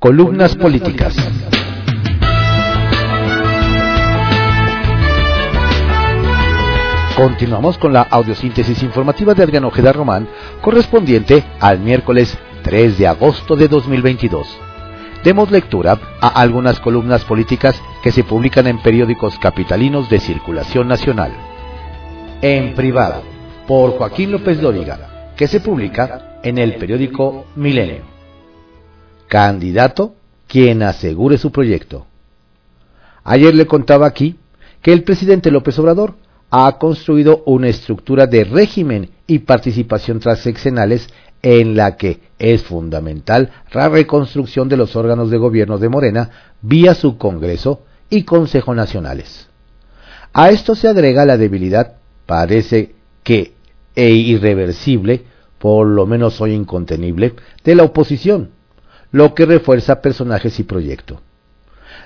Columnas políticas. Continuamos con la audiosíntesis informativa de Adrián Ojeda Román, correspondiente al miércoles 3 de agosto de 2022. Demos lectura a algunas columnas políticas que se publican en periódicos capitalinos de circulación nacional. En privado, por Joaquín López Dóriga, que se publica en el periódico Milenio. Candidato quien asegure su proyecto. Ayer le contaba aquí que el presidente López Obrador ha construido una estructura de régimen y participación transeccionales en la que es fundamental la reconstrucción de los órganos de gobierno de Morena vía su Congreso y Consejo Nacionales. A esto se agrega la debilidad, parece que e irreversible, por lo menos hoy incontenible, de la oposición, lo que refuerza personajes y proyecto.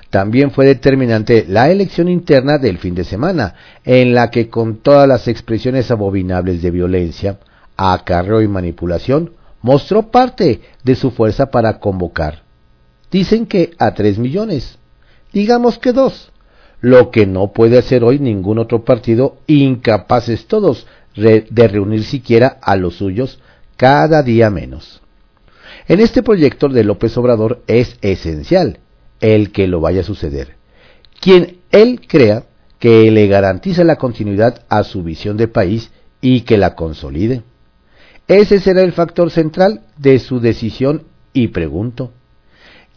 También fue determinante la elección interna del fin de semana, en la que con todas las expresiones abominables de violencia, acarreo y manipulación, mostró parte de su fuerza para convocar. Dicen que a tres millones, digamos que dos, lo que no puede hacer hoy ningún otro partido, incapaces todos de reunir siquiera a los suyos cada día menos. En este proyecto de López Obrador es esencial el que lo vaya a suceder. Quien él crea que le garantiza la continuidad a su visión de país y que la consolide. Ese será el factor central de su decisión y pregunto,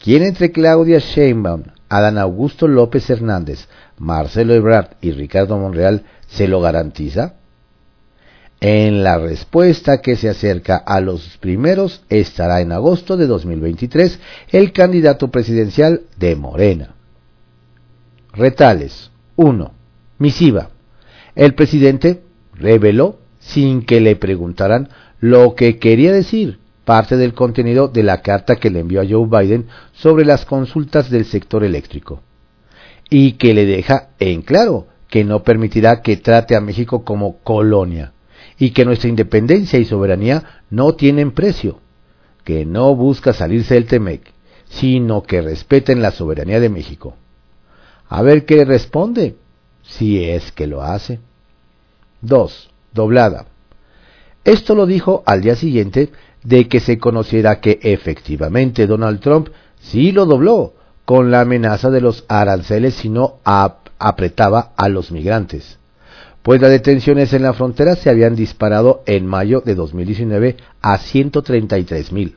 ¿quién entre Claudia Sheinbaum, Adán Augusto López Hernández, Marcelo Ebrard y Ricardo Monreal se lo garantiza? En la respuesta que se acerca a los primeros estará en agosto de 2023 el candidato presidencial de Morena. Retales 1. Misiva. El presidente reveló, sin que le preguntaran, lo que quería decir parte del contenido de la carta que le envió a Joe Biden sobre las consultas del sector eléctrico, y que le deja en claro que no permitirá que trate a México como colonia y que nuestra independencia y soberanía no tienen precio, que no busca salirse del Temec, sino que respeten la soberanía de México. A ver qué responde, si es que lo hace. 2. Doblada. Esto lo dijo al día siguiente de que se conociera que efectivamente Donald Trump sí lo dobló con la amenaza de los aranceles si no apretaba a los migrantes pues las detenciones en la frontera se habían disparado en mayo de 2019 a 133 mil.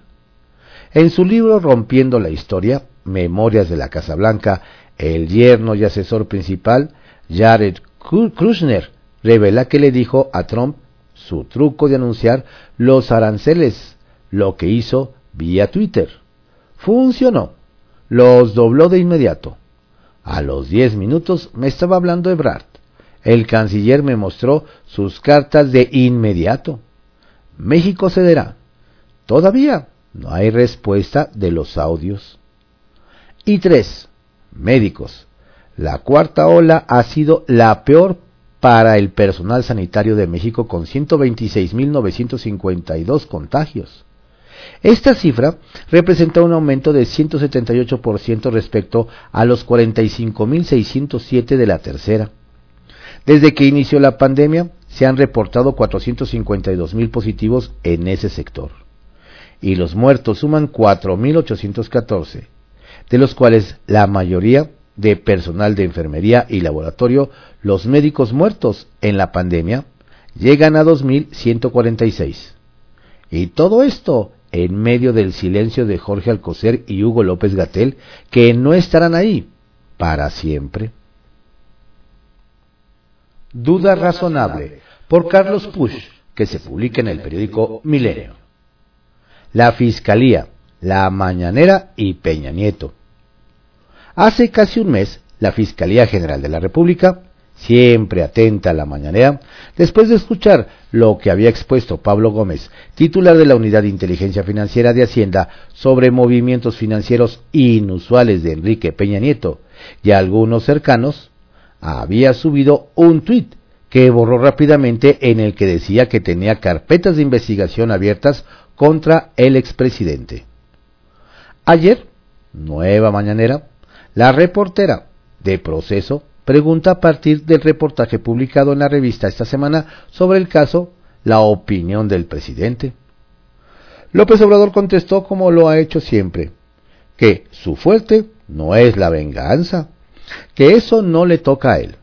En su libro Rompiendo la Historia, Memorias de la Casa Blanca, el yerno y asesor principal, Jared Kushner, revela que le dijo a Trump su truco de anunciar los aranceles, lo que hizo vía Twitter. Funcionó. Los dobló de inmediato. A los 10 minutos me estaba hablando Ebrard. El canciller me mostró sus cartas de inmediato. México cederá. Todavía no hay respuesta de los audios. Y tres, médicos. La cuarta ola ha sido la peor para el personal sanitario de México con 126.952 contagios. Esta cifra representa un aumento de 178% respecto a los 45.607 de la tercera. Desde que inició la pandemia, se han reportado 452 mil positivos en ese sector. Y los muertos suman 4.814, de los cuales la mayoría de personal de enfermería y laboratorio, los médicos muertos en la pandemia, llegan a 2.146. Y todo esto en medio del silencio de Jorge Alcocer y Hugo López Gatel, que no estarán ahí para siempre. Duda razonable, por Carlos Push, que se publica en el periódico Milenio. La Fiscalía, La Mañanera y Peña Nieto. Hace casi un mes, la Fiscalía General de la República, siempre atenta a la mañanera, después de escuchar lo que había expuesto Pablo Gómez, titular de la Unidad de Inteligencia Financiera de Hacienda, sobre movimientos financieros inusuales de Enrique Peña Nieto y algunos cercanos, había subido un tuit que borró rápidamente en el que decía que tenía carpetas de investigación abiertas contra el expresidente. Ayer nueva mañanera, la reportera de proceso pregunta a partir del reportaje publicado en la revista esta semana sobre el caso la opinión del presidente. López Obrador contestó como lo ha hecho siempre, que su fuerte no es la venganza, que eso no le toca a él,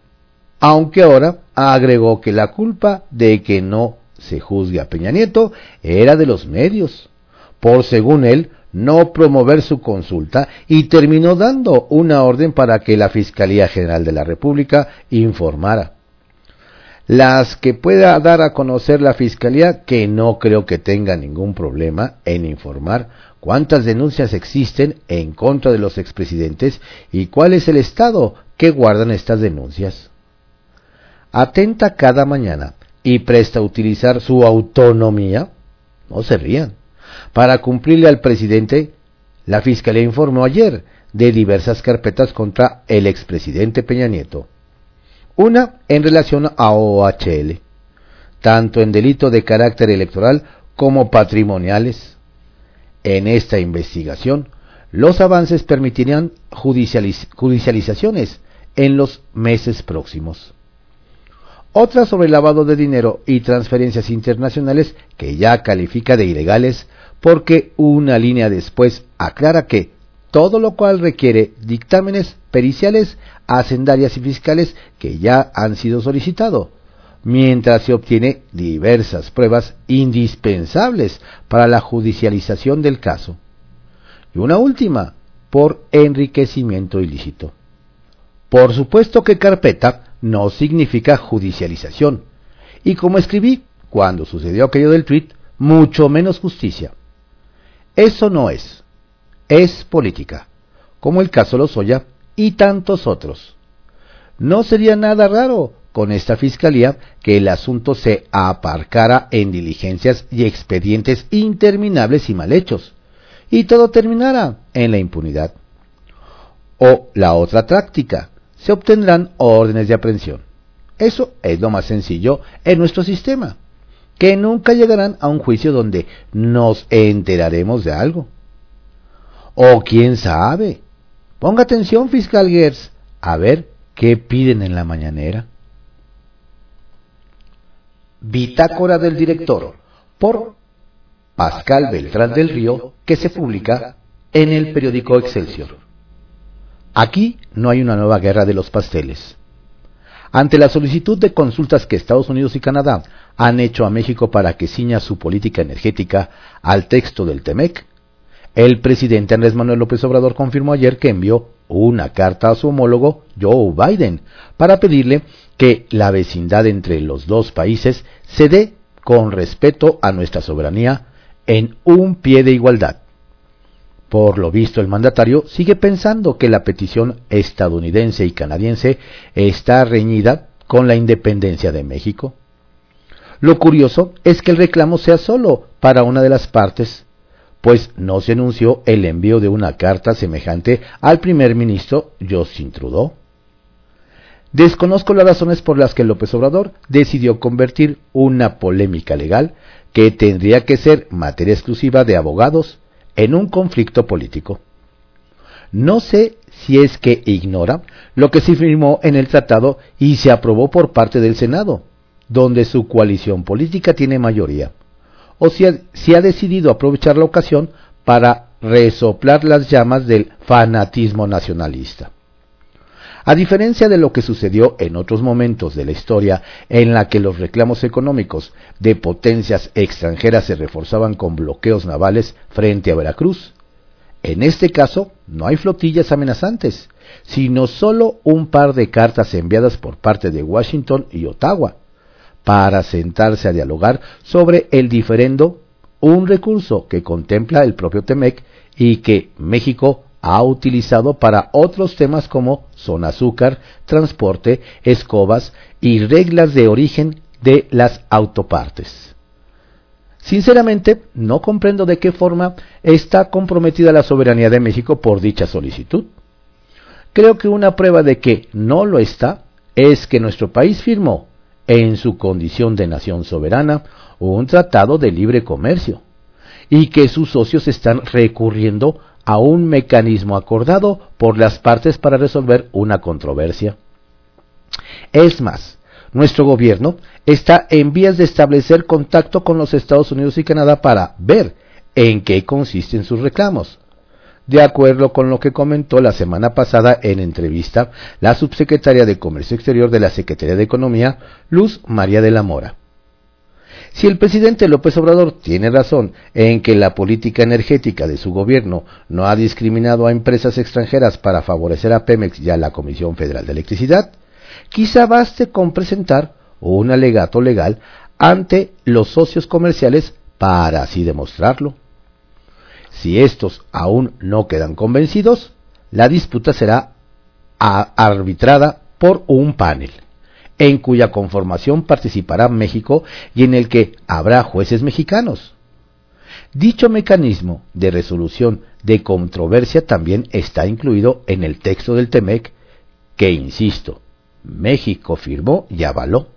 aunque ahora agregó que la culpa de que no se juzgue a Peña Nieto era de los medios, por según él no promover su consulta y terminó dando una orden para que la Fiscalía General de la República informara. Las que pueda dar a conocer la Fiscalía, que no creo que tenga ningún problema en informar cuántas denuncias existen en contra de los expresidentes y cuál es el estado que guardan estas denuncias. Atenta cada mañana y presta a utilizar su autonomía, no se rían, para cumplirle al presidente, la Fiscalía informó ayer de diversas carpetas contra el expresidente Peña Nieto. Una en relación a OHL, tanto en delito de carácter electoral como patrimoniales. En esta investigación, los avances permitirían judicializaciones en los meses próximos. Otra sobre lavado de dinero y transferencias internacionales que ya califica de ilegales porque una línea después aclara que todo lo cual requiere dictámenes periciales, hacendarias y fiscales que ya han sido solicitados, mientras se obtiene diversas pruebas indispensables para la judicialización del caso. Y una última, por enriquecimiento ilícito. Por supuesto que carpeta no significa judicialización, y como escribí cuando sucedió aquello del tweet, mucho menos justicia. Eso no es. Es política, como el caso Lozoya y tantos otros. No sería nada raro con esta fiscalía que el asunto se aparcara en diligencias y expedientes interminables y mal hechos, y todo terminara en la impunidad. O la otra táctica, se obtendrán órdenes de aprehensión. Eso es lo más sencillo en nuestro sistema que nunca llegarán a un juicio donde nos enteraremos de algo. O quién sabe. Ponga atención, fiscal Gers, a ver qué piden en la mañanera. Bitácora del director, por Pascal Beltrán del Río, que se publica en el periódico Excelsior. Aquí no hay una nueva guerra de los pasteles. Ante la solicitud de consultas que Estados Unidos y Canadá han hecho a México para que ciña su política energética al texto del TEMEC, el presidente Andrés Manuel López Obrador confirmó ayer que envió una carta a su homólogo Joe Biden para pedirle que la vecindad entre los dos países se dé con respeto a nuestra soberanía en un pie de igualdad. Por lo visto, el mandatario sigue pensando que la petición estadounidense y canadiense está reñida con la independencia de México. Lo curioso es que el reclamo sea solo para una de las partes, pues no se anunció el envío de una carta semejante al primer ministro Justin Trudeau. Desconozco las razones por las que López Obrador decidió convertir una polémica legal que tendría que ser materia exclusiva de abogados en un conflicto político. No sé si es que ignora lo que se firmó en el tratado y se aprobó por parte del Senado, donde su coalición política tiene mayoría, o si ha, si ha decidido aprovechar la ocasión para resoplar las llamas del fanatismo nacionalista. A diferencia de lo que sucedió en otros momentos de la historia en la que los reclamos económicos de potencias extranjeras se reforzaban con bloqueos navales frente a Veracruz, en este caso no hay flotillas amenazantes, sino solo un par de cartas enviadas por parte de Washington y Ottawa para sentarse a dialogar sobre el diferendo, un recurso que contempla el propio TEMEC y que México ha utilizado para otros temas como zona azúcar, transporte, escobas y reglas de origen de las autopartes. Sinceramente, no comprendo de qué forma está comprometida la soberanía de México por dicha solicitud. Creo que una prueba de que no lo está es que nuestro país firmó, en su condición de nación soberana, un tratado de libre comercio y que sus socios están recurriendo a un mecanismo acordado por las partes para resolver una controversia. Es más, nuestro gobierno está en vías de establecer contacto con los Estados Unidos y Canadá para ver en qué consisten sus reclamos. De acuerdo con lo que comentó la semana pasada en entrevista la subsecretaria de Comercio Exterior de la Secretaría de Economía, Luz María de la Mora. Si el presidente López Obrador tiene razón en que la política energética de su gobierno no ha discriminado a empresas extranjeras para favorecer a Pemex y a la Comisión Federal de Electricidad, quizá baste con presentar un alegato legal ante los socios comerciales para así demostrarlo. Si estos aún no quedan convencidos, la disputa será arbitrada por un panel, en cuya conformación participará México y en el que habrá jueces mexicanos. Dicho mecanismo de resolución de controversia también está incluido en el texto del TEMEC que, insisto, México firmó y avaló.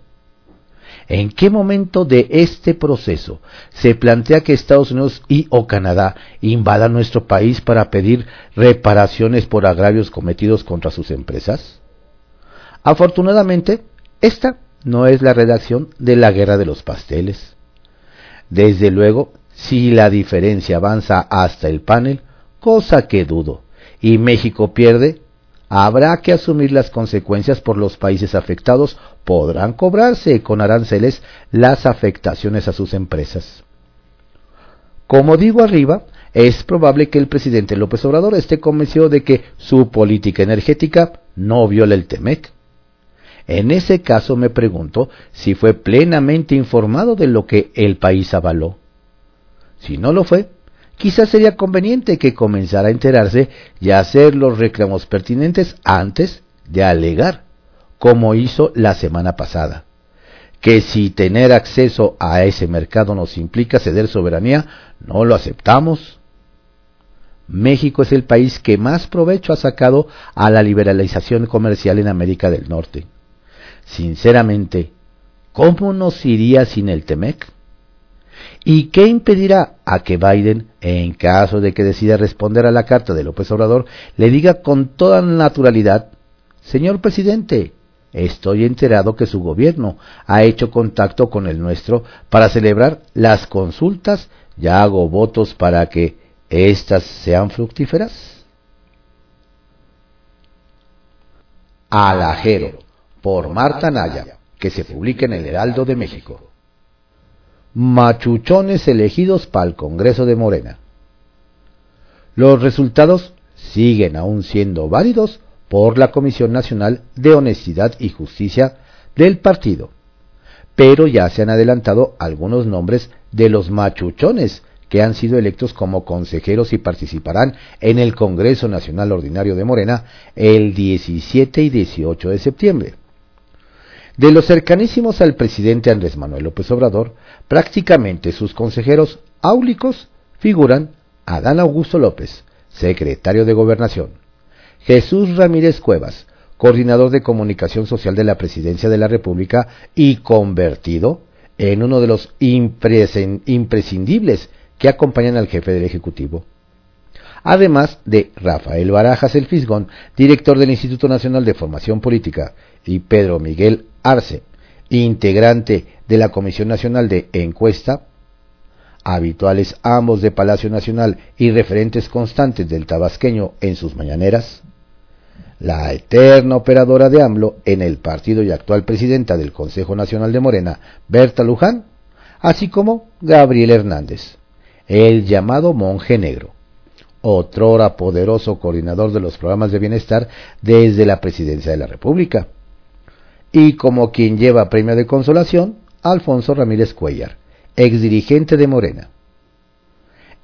¿En qué momento de este proceso se plantea que Estados Unidos y o Canadá invadan nuestro país para pedir reparaciones por agravios cometidos contra sus empresas? Afortunadamente, esta no es la redacción de la guerra de los pasteles. Desde luego, si la diferencia avanza hasta el panel, cosa que dudo, y México pierde, habrá que asumir las consecuencias por los países afectados, podrán cobrarse con aranceles las afectaciones a sus empresas. Como digo arriba, es probable que el presidente López Obrador esté convencido de que su política energética no viola el TEMEC. En ese caso me pregunto si fue plenamente informado de lo que el país avaló. Si no lo fue, quizás sería conveniente que comenzara a enterarse y a hacer los reclamos pertinentes antes de alegar, como hizo la semana pasada. Que si tener acceso a ese mercado nos implica ceder soberanía, no lo aceptamos. México es el país que más provecho ha sacado a la liberalización comercial en América del Norte. Sinceramente, ¿cómo nos iría sin el TEMEC? ¿Y qué impedirá a que Biden, en caso de que decida responder a la carta de López Obrador, le diga con toda naturalidad, Señor presidente, estoy enterado que su gobierno ha hecho contacto con el nuestro para celebrar las consultas y hago votos para que éstas sean fructíferas? Alajero, por Marta Naya, que se publica en el Heraldo de México machuchones elegidos para el Congreso de Morena. Los resultados siguen aún siendo válidos por la Comisión Nacional de Honestidad y Justicia del partido, pero ya se han adelantado algunos nombres de los machuchones que han sido electos como consejeros y participarán en el Congreso Nacional Ordinario de Morena el 17 y 18 de septiembre. De los cercanísimos al presidente Andrés Manuel López Obrador, prácticamente sus consejeros áulicos figuran Adán Augusto López, secretario de Gobernación, Jesús Ramírez Cuevas, coordinador de comunicación social de la Presidencia de la República y convertido en uno de los imprescindibles que acompañan al jefe del Ejecutivo. Además de Rafael Barajas El Fisgón, director del Instituto Nacional de Formación Política, y Pedro Miguel Arce, integrante de la Comisión Nacional de Encuesta, habituales ambos de Palacio Nacional y referentes constantes del tabasqueño en sus mañaneras, la eterna operadora de AMLO en el partido y actual presidenta del Consejo Nacional de Morena, Berta Luján, así como Gabriel Hernández, el llamado monje negro, otrora poderoso coordinador de los programas de bienestar desde la presidencia de la República y como quien lleva premio de consolación, Alfonso Ramírez Cuellar, exdirigente de Morena.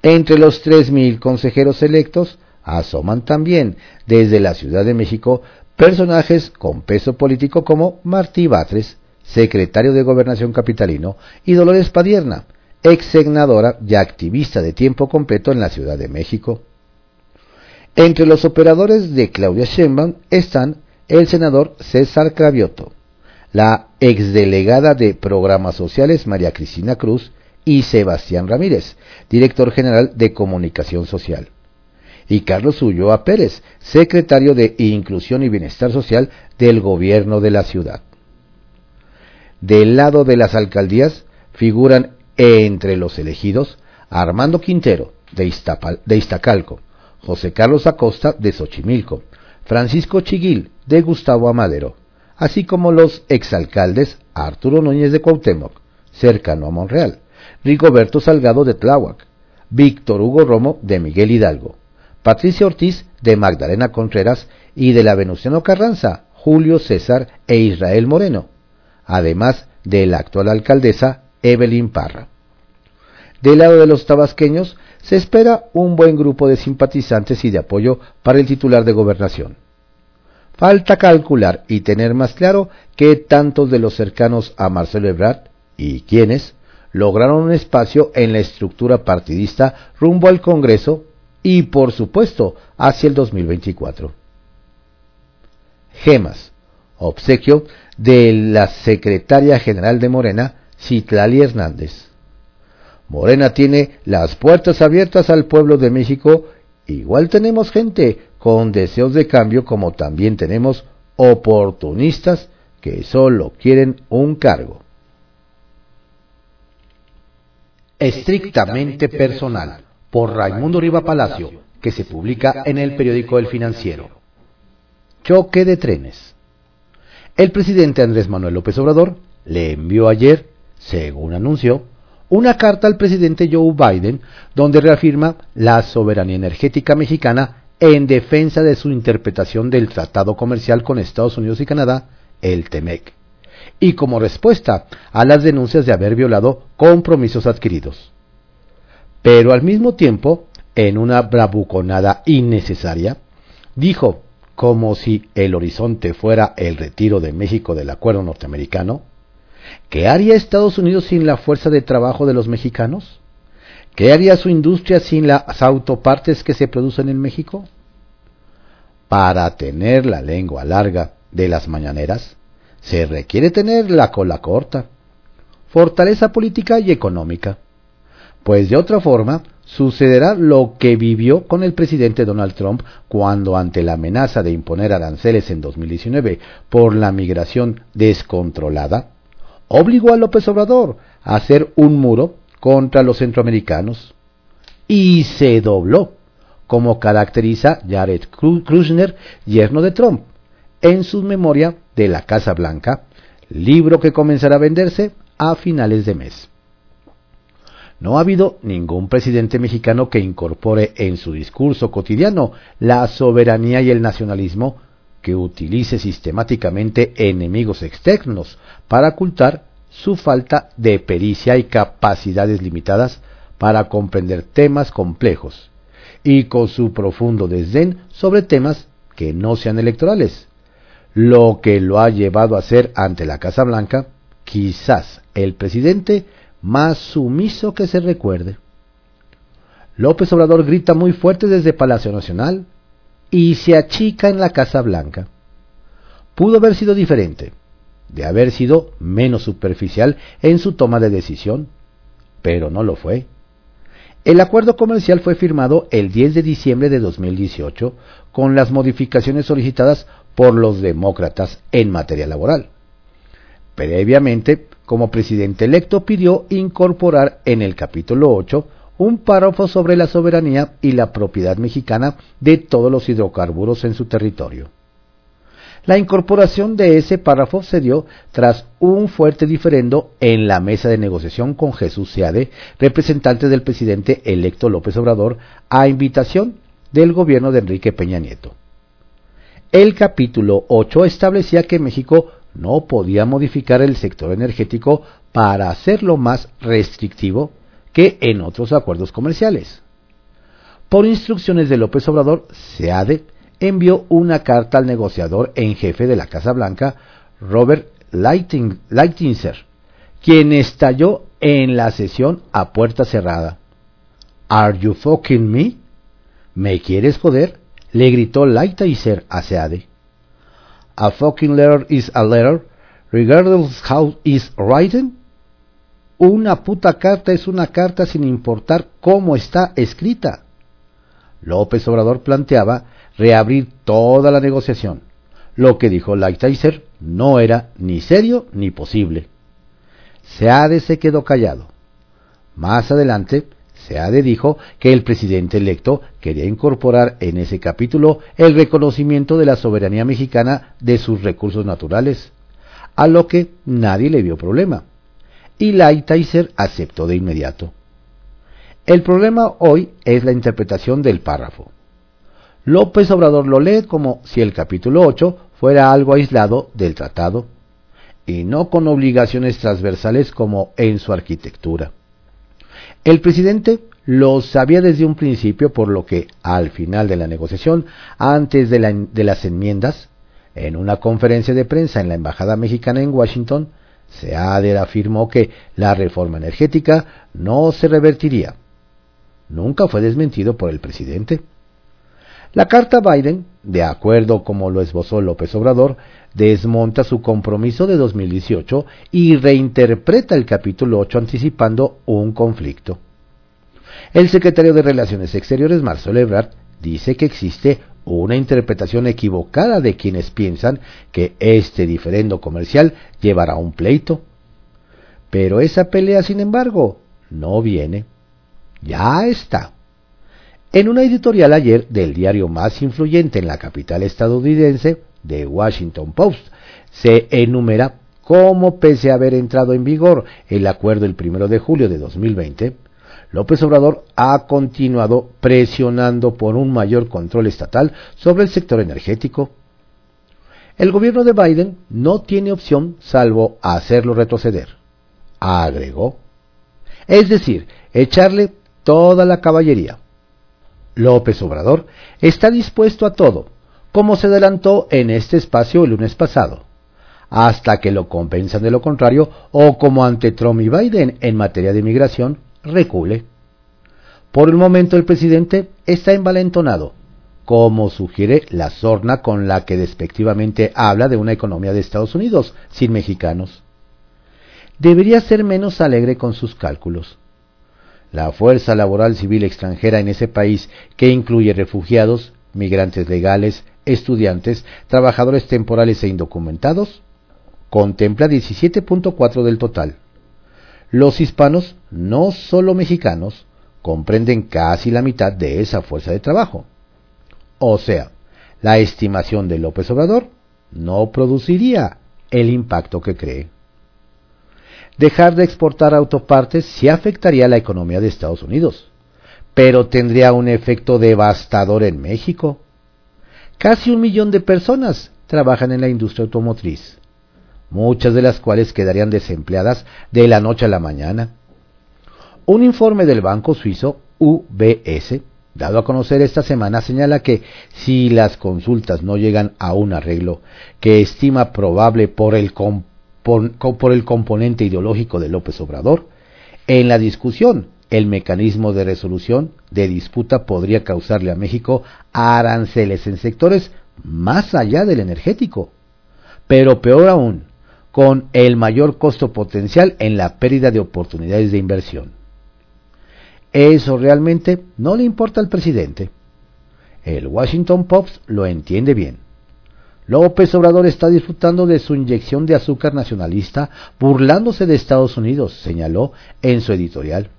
Entre los 3.000 consejeros electos asoman también desde la Ciudad de México personajes con peso político como Martí Batres, secretario de Gobernación Capitalino, y Dolores Padierna, ex senadora y activista de tiempo completo en la Ciudad de México. Entre los operadores de Claudia Sheinbaum están el senador César Cravioto, la exdelegada de Programas Sociales María Cristina Cruz y Sebastián Ramírez, director general de Comunicación Social. y Carlos Ulloa Pérez, secretario de Inclusión y Bienestar Social del gobierno de la ciudad. Del lado de las alcaldías figuran entre los elegidos Armando Quintero, de, de Iztacalco, José Carlos Acosta, de Xochimilco, Francisco Chiguil, de Gustavo Amadero, así como los exalcaldes Arturo Núñez de Cuauhtémoc, cercano a Monreal, Rigoberto Salgado de Tláhuac, Víctor Hugo Romo de Miguel Hidalgo, Patricia Ortiz de Magdalena Contreras. Y de la Venustiano Carranza, Julio César e Israel Moreno, además de la actual alcaldesa Evelyn Parra. Del lado de los tabasqueños se espera un buen grupo de simpatizantes y de apoyo para el titular de gobernación. Falta calcular y tener más claro que tantos de los cercanos a Marcelo Ebrard y quienes lograron un espacio en la estructura partidista rumbo al Congreso y, por supuesto, hacia el 2024. Gemas, obsequio de la secretaria general de Morena, Citlali Hernández. Morena tiene las puertas abiertas al pueblo de México. Igual tenemos gente con deseos de cambio como también tenemos oportunistas que solo quieren un cargo. Estrictamente personal, por Raimundo Riva Palacio, que se publica en el periódico El Financiero. Choque de trenes. El presidente Andrés Manuel López Obrador le envió ayer, según anunció, una carta al presidente Joe Biden donde reafirma la soberanía energética mexicana en defensa de su interpretación del Tratado Comercial con Estados Unidos y Canadá, el TEMEC y como respuesta a las denuncias de haber violado compromisos adquiridos. Pero al mismo tiempo, en una bravuconada innecesaria, dijo, como si el horizonte fuera el retiro de México del acuerdo norteamericano, ¿qué haría Estados Unidos sin la fuerza de trabajo de los mexicanos? ¿Qué haría su industria sin las autopartes que se producen en México? Para tener la lengua larga de las mañaneras, se requiere tener la cola corta, fortaleza política y económica, pues de otra forma sucederá lo que vivió con el presidente Donald Trump cuando ante la amenaza de imponer aranceles en 2019 por la migración descontrolada, obligó a López Obrador a hacer un muro contra los centroamericanos y se dobló, como caracteriza Jared Kushner, yerno de Trump, en su memoria de la Casa Blanca, libro que comenzará a venderse a finales de mes. No ha habido ningún presidente mexicano que incorpore en su discurso cotidiano la soberanía y el nacionalismo que utilice sistemáticamente enemigos externos para ocultar su falta de pericia y capacidades limitadas para comprender temas complejos y con su profundo desdén sobre temas que no sean electorales, lo que lo ha llevado a ser ante la Casa Blanca quizás el presidente más sumiso que se recuerde. López Obrador grita muy fuerte desde Palacio Nacional y se achica en la Casa Blanca. Pudo haber sido diferente, de haber sido menos superficial en su toma de decisión, pero no lo fue. El acuerdo comercial fue firmado el 10 de diciembre de 2018 con las modificaciones solicitadas por los demócratas en materia laboral. Previamente, como presidente electo pidió incorporar en el capítulo 8 un párrafo sobre la soberanía y la propiedad mexicana de todos los hidrocarburos en su territorio. La incorporación de ese párrafo se dio tras un fuerte diferendo en la mesa de negociación con Jesús Seade, representante del presidente electo López Obrador, a invitación del gobierno de Enrique Peña Nieto. El capítulo 8 establecía que México no podía modificar el sector energético para hacerlo más restrictivo que en otros acuerdos comerciales. Por instrucciones de López Obrador, SEADE envió una carta al negociador en jefe de la Casa Blanca, Robert Lighthizer, quien estalló en la sesión a puerta cerrada. ¿Are you fucking me? ¿Me quieres joder? le gritó Lighthizer a Seade. A fucking letter is a letter, regardless how it's written. Una puta carta es una carta sin importar cómo está escrita. López Obrador planteaba reabrir toda la negociación. Lo que dijo Lighthizer no era ni serio ni posible. Seade se quedó callado. Más adelante, Seade dijo que el presidente electo quería incorporar en ese capítulo el reconocimiento de la soberanía mexicana de sus recursos naturales, a lo que nadie le vio problema. Y Lighthizer aceptó de inmediato. El problema hoy es la interpretación del párrafo. López Obrador lo lee como si el capítulo 8 fuera algo aislado del tratado y no con obligaciones transversales como en su arquitectura. El presidente lo sabía desde un principio, por lo que al final de la negociación, antes de, de las enmiendas, en una conferencia de prensa en la Embajada Mexicana en Washington, Seader afirmó que la reforma energética no se revertiría. Nunca fue desmentido por el presidente. La carta Biden, de acuerdo como lo esbozó López Obrador, desmonta su compromiso de 2018 y reinterpreta el capítulo 8 anticipando un conflicto. El secretario de Relaciones Exteriores, Marcelo Ebrard, dice que existe una interpretación equivocada de quienes piensan que este diferendo comercial llevará a un pleito. Pero esa pelea, sin embargo, no viene. Ya está. En una editorial ayer del diario más influyente en la capital estadounidense, The Washington Post, se enumera cómo, pese a haber entrado en vigor el acuerdo el primero de julio de 2020, López Obrador ha continuado presionando por un mayor control estatal sobre el sector energético. El gobierno de Biden no tiene opción salvo hacerlo retroceder, agregó. Es decir, echarle toda la caballería. López Obrador está dispuesto a todo, como se adelantó en este espacio el lunes pasado, hasta que lo compensan de lo contrario o como ante Trump y Biden en materia de inmigración, recule. Por el momento el presidente está envalentonado, como sugiere la sorna con la que despectivamente habla de una economía de Estados Unidos sin mexicanos. Debería ser menos alegre con sus cálculos la fuerza laboral civil extranjera en ese país, que incluye refugiados, migrantes legales, estudiantes, trabajadores temporales e indocumentados, contempla 17.4 del total. Los hispanos, no solo mexicanos, comprenden casi la mitad de esa fuerza de trabajo. O sea, la estimación de López Obrador no produciría el impacto que cree. Dejar de exportar autopartes sí afectaría la economía de Estados Unidos, pero tendría un efecto devastador en México. Casi un millón de personas trabajan en la industria automotriz, muchas de las cuales quedarían desempleadas de la noche a la mañana. Un informe del banco suizo UBS, dado a conocer esta semana, señala que si las consultas no llegan a un arreglo que estima probable por el por, el componente ideológico de López Obrador, en la discusión el mecanismo de resolución de disputa podría causarle a México aranceles en sectores más allá del energético, pero peor aún, con el mayor costo potencial en la pérdida de oportunidades de inversión. Eso realmente no le importa al presidente. El Washington Post lo entiende bien. López Obrador está disfrutando de su inyección de azúcar nacionalista, burlándose de Estados Unidos, señaló en su editorial.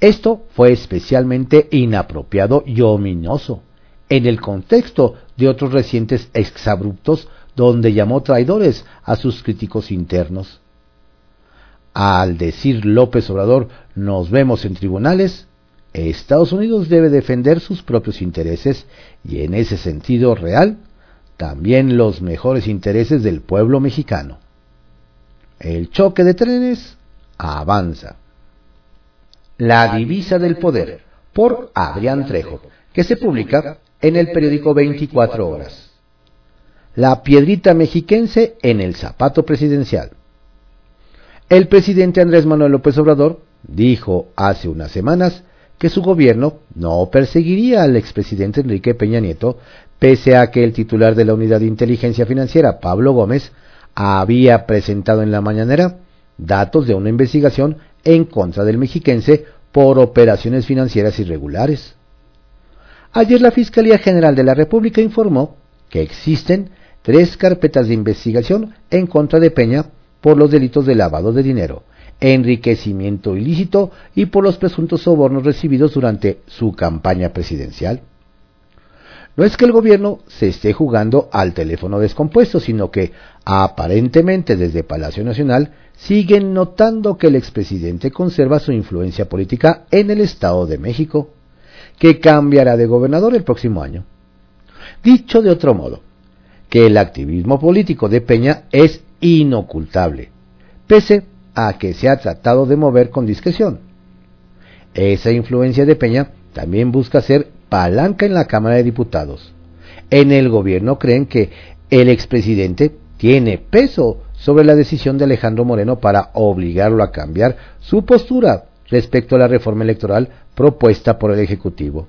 Esto fue especialmente inapropiado y ominoso en el contexto de otros recientes exabruptos donde llamó traidores a sus críticos internos. Al decir López Obrador nos vemos en tribunales, Estados Unidos debe defender sus propios intereses y en ese sentido real también los mejores intereses del pueblo mexicano. El choque de trenes avanza. La divisa del poder, por Adrián Trejo, que se publica en el periódico 24 horas. La piedrita mexiquense en el zapato presidencial. El presidente Andrés Manuel López Obrador dijo hace unas semanas que su gobierno no perseguiría al expresidente Enrique Peña Nieto pese a que el titular de la Unidad de Inteligencia Financiera, Pablo Gómez, había presentado en la mañanera datos de una investigación en contra del mexiquense por operaciones financieras irregulares. Ayer la Fiscalía General de la República informó que existen tres carpetas de investigación en contra de Peña por los delitos de lavado de dinero, enriquecimiento ilícito y por los presuntos sobornos recibidos durante su campaña presidencial. No es que el gobierno se esté jugando al teléfono descompuesto, sino que aparentemente desde Palacio Nacional siguen notando que el expresidente conserva su influencia política en el Estado de México, que cambiará de gobernador el próximo año. Dicho de otro modo, que el activismo político de Peña es inocultable, pese a que se ha tratado de mover con discreción. Esa influencia de Peña también busca ser palanca en la Cámara de Diputados. En el gobierno creen que el expresidente tiene peso sobre la decisión de Alejandro Moreno para obligarlo a cambiar su postura respecto a la reforma electoral propuesta por el Ejecutivo.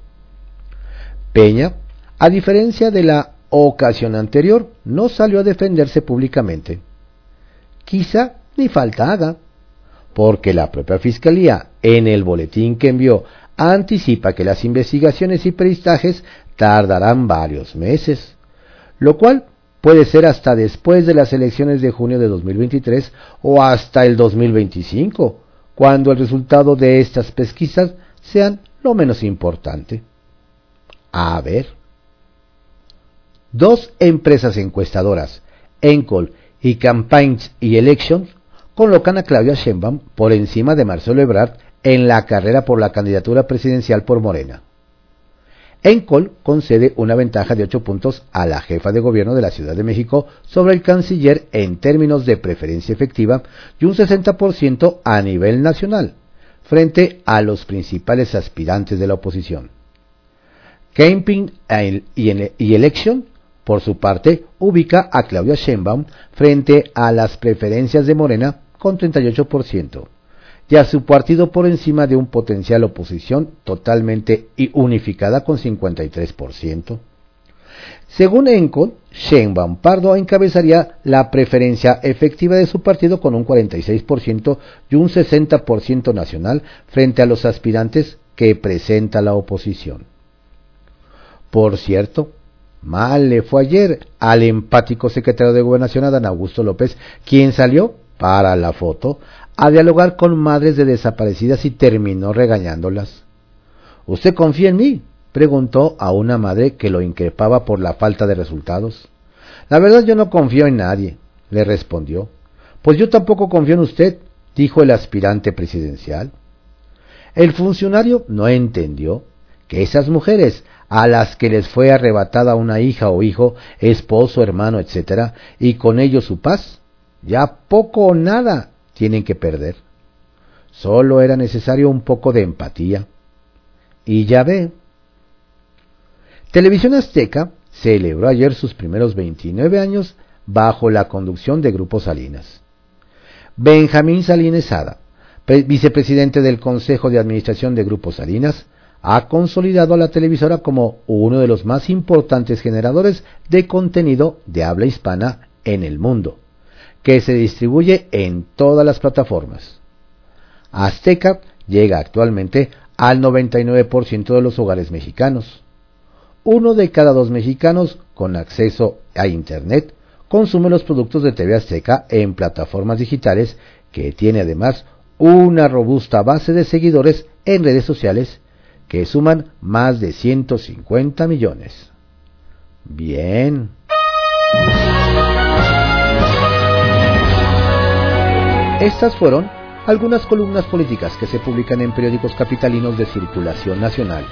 Peña, a diferencia de la ocasión anterior, no salió a defenderse públicamente. Quizá ni falta haga, porque la propia Fiscalía, en el boletín que envió, anticipa que las investigaciones y peristajes tardarán varios meses, lo cual puede ser hasta después de las elecciones de junio de 2023 o hasta el 2025, cuando el resultado de estas pesquisas sean lo menos importante. A ver. Dos empresas encuestadoras, Encol y Campaigns y Elections, colocan a Claudia Sheinbaum por encima de Marcelo Ebrard en la carrera por la candidatura presidencial por Morena. Encol concede una ventaja de 8 puntos a la jefa de gobierno de la Ciudad de México sobre el canciller en términos de preferencia efectiva y un 60% a nivel nacional, frente a los principales aspirantes de la oposición. Camping y Election, por su parte, ubica a Claudia Sheinbaum frente a las preferencias de Morena con 38% y a su partido por encima de un potencial oposición totalmente unificada con 53%. Según Encon, Sheinbaum Pardo encabezaría la preferencia efectiva de su partido con un 46% y un 60% nacional frente a los aspirantes que presenta la oposición. Por cierto, mal le fue ayer al empático secretario de Gobernación Adán Augusto López, quien salió para la foto a dialogar con madres de desaparecidas y terminó regañándolas. ¿Usted confía en mí? preguntó a una madre que lo increpaba por la falta de resultados. La verdad yo no confío en nadie, le respondió. Pues yo tampoco confío en usted, dijo el aspirante presidencial. El funcionario no entendió que esas mujeres a las que les fue arrebatada una hija o hijo, esposo, hermano, etc., y con ello su paz, ya poco o nada tienen que perder. Solo era necesario un poco de empatía. Y ya ve. Televisión Azteca celebró ayer sus primeros 29 años bajo la conducción de Grupo Salinas. Benjamín Salinas Sada, vicepresidente del Consejo de Administración de Grupo Salinas, ha consolidado a la televisora como uno de los más importantes generadores de contenido de habla hispana en el mundo que se distribuye en todas las plataformas. Azteca llega actualmente al 99% de los hogares mexicanos. Uno de cada dos mexicanos con acceso a Internet consume los productos de TV Azteca en plataformas digitales que tiene además una robusta base de seguidores en redes sociales que suman más de 150 millones. Bien. Estas fueron algunas columnas políticas que se publican en periódicos capitalinos de circulación nacional,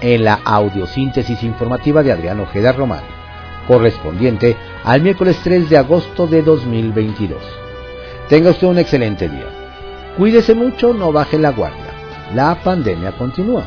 en la audiosíntesis informativa de Adrián Ojeda Román, correspondiente al miércoles 3 de agosto de 2022. Tenga usted un excelente día. Cuídese mucho, no baje la guardia. La pandemia continúa.